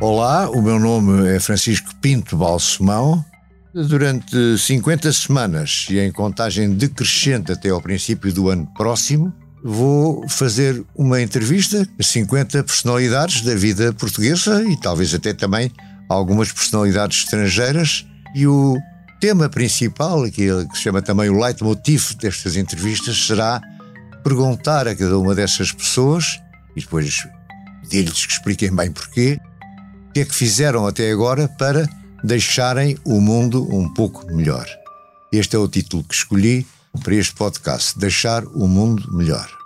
Olá, o meu nome é Francisco Pinto Balsemão. Durante 50 semanas e em contagem decrescente até ao princípio do ano próximo, vou fazer uma entrevista a 50 personalidades da vida portuguesa e talvez até também algumas personalidades estrangeiras. E o tema principal, que se chama também o leitmotiv destas entrevistas, será perguntar a cada uma dessas pessoas e depois pedir-lhes que expliquem bem porquê o que é que fizeram até agora para deixarem o mundo um pouco melhor. Este é o título que escolhi para este podcast: Deixar o mundo melhor.